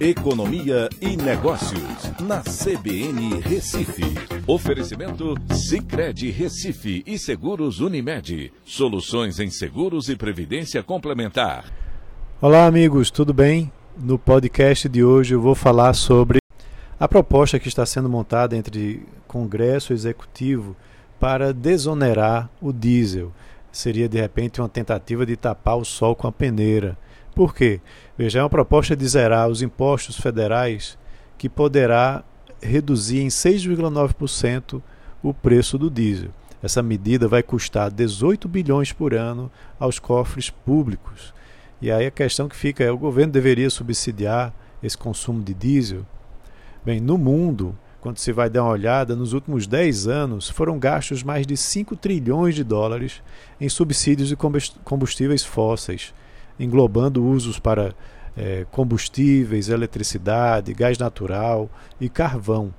Economia e Negócios, na CBN Recife. Oferecimento Cicred Recife e Seguros Unimed. Soluções em seguros e previdência complementar. Olá, amigos, tudo bem? No podcast de hoje eu vou falar sobre a proposta que está sendo montada entre Congresso e Executivo para desonerar o diesel. Seria de repente uma tentativa de tapar o sol com a peneira. Por quê? Veja, é uma proposta de zerar os impostos federais que poderá reduzir em 6,9% o preço do diesel. Essa medida vai custar 18 bilhões por ano aos cofres públicos. E aí a questão que fica é: o governo deveria subsidiar esse consumo de diesel? Bem, no mundo, quando se vai dar uma olhada, nos últimos 10 anos foram gastos mais de 5 trilhões de dólares em subsídios de combustíveis fósseis englobando usos para é, combustíveis, eletricidade, gás natural e carvão.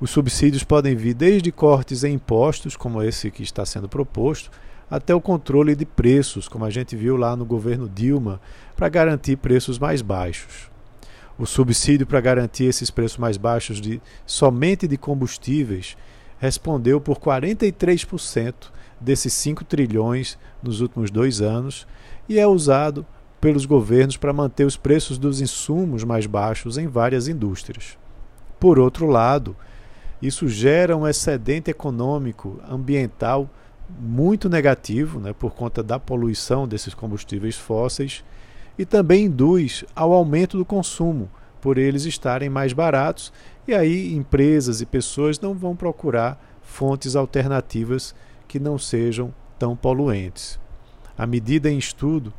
Os subsídios podem vir desde cortes em impostos, como esse que está sendo proposto, até o controle de preços, como a gente viu lá no governo Dilma, para garantir preços mais baixos. O subsídio para garantir esses preços mais baixos de somente de combustíveis respondeu por 43% desses 5 trilhões nos últimos dois anos e é usado pelos governos para manter os preços dos insumos mais baixos em várias indústrias. Por outro lado, isso gera um excedente econômico ambiental muito negativo, né, por conta da poluição desses combustíveis fósseis, e também induz ao aumento do consumo, por eles estarem mais baratos, e aí empresas e pessoas não vão procurar fontes alternativas que não sejam tão poluentes. A medida em estudo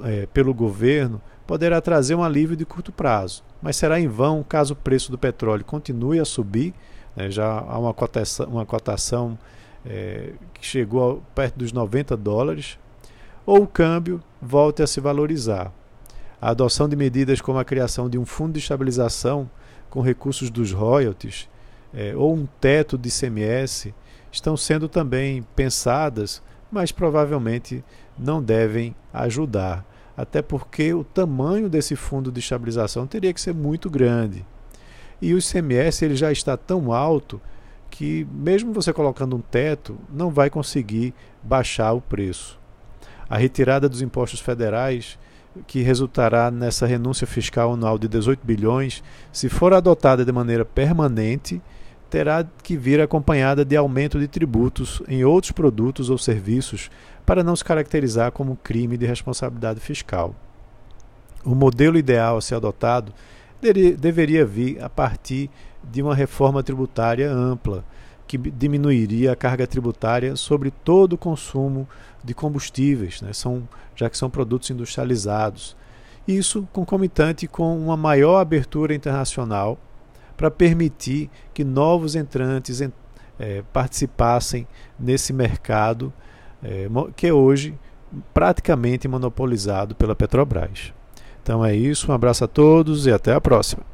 é, pelo governo poderá trazer um alívio de curto prazo, mas será em vão caso o preço do petróleo continue a subir. Né, já há uma cotação, uma cotação é, que chegou a, perto dos 90 dólares, ou o câmbio volte a se valorizar. A adoção de medidas como a criação de um fundo de estabilização com recursos dos royalties é, ou um teto de ICMS estão sendo também pensadas, mas provavelmente não devem ajudar até porque o tamanho desse fundo de estabilização teria que ser muito grande. E o ICMS ele já está tão alto que, mesmo você colocando um teto, não vai conseguir baixar o preço. A retirada dos impostos federais, que resultará nessa renúncia fiscal anual de 18 bilhões, se for adotada de maneira permanente, terá que vir acompanhada de aumento de tributos em outros produtos ou serviços para não se caracterizar como crime de responsabilidade fiscal. O modelo ideal a ser adotado deveria vir a partir de uma reforma tributária ampla, que diminuiria a carga tributária sobre todo o consumo de combustíveis, né? são, já que são produtos industrializados. Isso concomitante com uma maior abertura internacional para permitir que novos entrantes é, participassem nesse mercado é, que é hoje praticamente monopolizado pela Petrobras. Então é isso, um abraço a todos e até a próxima.